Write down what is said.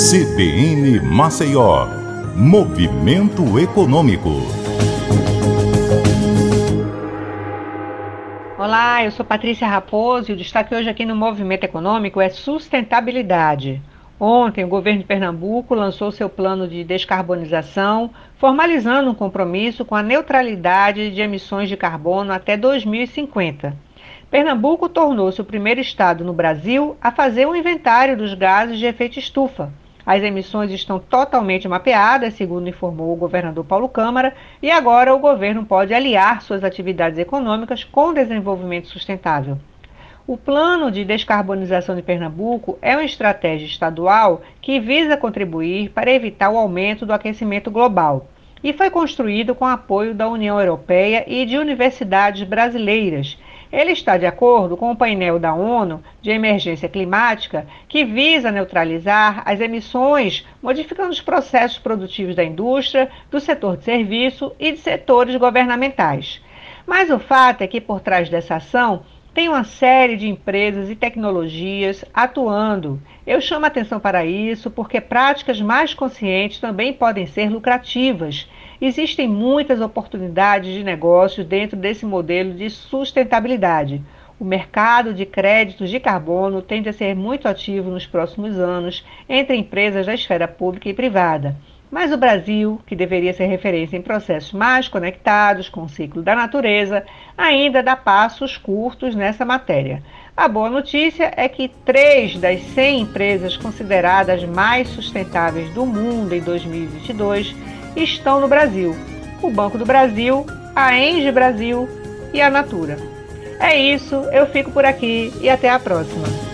CBN Maceió, Movimento Econômico. Olá, eu sou Patrícia Raposo e o destaque hoje aqui no Movimento Econômico é sustentabilidade. Ontem, o governo de Pernambuco lançou seu plano de descarbonização, formalizando um compromisso com a neutralidade de emissões de carbono até 2050. Pernambuco tornou-se o primeiro estado no Brasil a fazer um inventário dos gases de efeito estufa. As emissões estão totalmente mapeadas, segundo informou o governador Paulo Câmara, e agora o governo pode aliar suas atividades econômicas com desenvolvimento sustentável. O Plano de Descarbonização de Pernambuco é uma estratégia estadual que visa contribuir para evitar o aumento do aquecimento global e foi construído com apoio da União Europeia e de universidades brasileiras. Ele está de acordo com o painel da ONU de emergência climática, que visa neutralizar as emissões, modificando os processos produtivos da indústria, do setor de serviço e de setores governamentais. Mas o fato é que por trás dessa ação tem uma série de empresas e tecnologias atuando. Eu chamo atenção para isso porque práticas mais conscientes também podem ser lucrativas. Existem muitas oportunidades de negócio dentro desse modelo de sustentabilidade. O mercado de créditos de carbono tende a ser muito ativo nos próximos anos entre empresas da esfera pública e privada. Mas o Brasil, que deveria ser referência em processos mais conectados com o ciclo da natureza, ainda dá passos curtos nessa matéria. A boa notícia é que três das 100 empresas consideradas mais sustentáveis do mundo em 2022 estão no Brasil: o Banco do Brasil, a Enge Brasil e a Natura. É isso, eu fico por aqui e até a próxima.